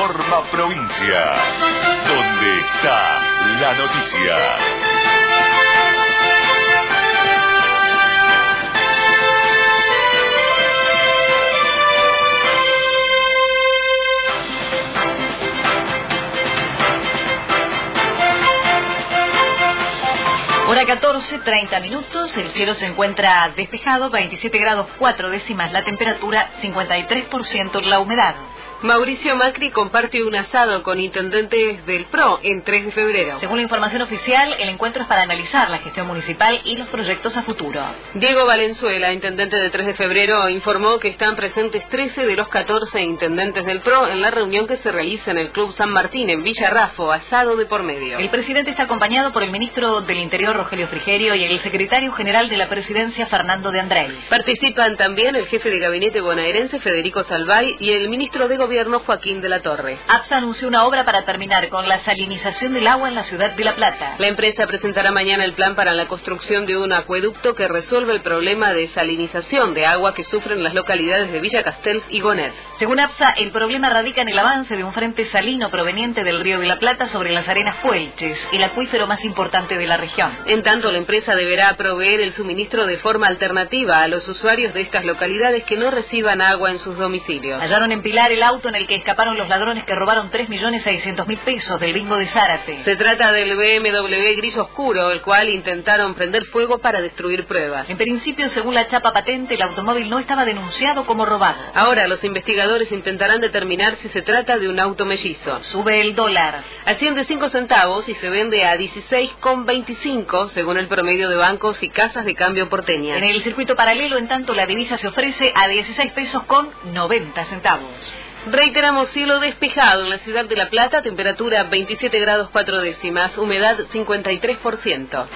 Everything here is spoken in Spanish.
Informa Provincia, donde está la noticia. Hora 14, 30 minutos, el cielo se encuentra despejado, 27 grados 4 décimas la temperatura, 53% la humedad. Mauricio Macri comparte un asado con intendentes del PRO en 3 de febrero. Según la información oficial, el encuentro es para analizar la gestión municipal y los proyectos a futuro. Diego Valenzuela, intendente de 3 de febrero, informó que están presentes 13 de los 14 intendentes del PRO en la reunión que se realiza en el Club San Martín en Villarrafo, asado de por medio. El presidente está acompañado por el ministro del Interior, Rogelio Frigerio, y el secretario general de la presidencia, Fernando de Andrés. Participan también el jefe de gabinete bonaerense, Federico Salvay, y el ministro de Gobierno Gobierno Joaquín de la Torre. APSA anunció una obra para terminar con la salinización del agua en la ciudad de La Plata. La empresa presentará mañana el plan para la construcción de un acueducto que resuelve el problema de salinización de agua que sufren las localidades de Villa Castells y Gonet. Según APSA, el problema radica en el avance de un frente salino proveniente del río de la Plata sobre las arenas Puelches, el acuífero más importante de la región. En tanto, la empresa deberá proveer el suministro de forma alternativa a los usuarios de estas localidades que no reciban agua en sus domicilios. Hallaron en Pilar el auto en el que escaparon los ladrones que robaron 3.600.000 pesos del bingo de Zárate. Se trata del BMW gris oscuro, el cual intentaron prender fuego para destruir pruebas. En principio, según la chapa patente, el automóvil no estaba denunciado como robado. Ahora los investigadores intentarán determinar si se trata de un auto mellizo. Sube el dólar. Asciende 5 centavos y se vende a 16,25 según el promedio de bancos y casas de cambio porteña. En el circuito paralelo, en tanto, la divisa se ofrece a 16 pesos con 90 centavos. Reiteramos cielo despejado en la ciudad de La Plata, temperatura 27 grados 4 décimas, humedad 53%.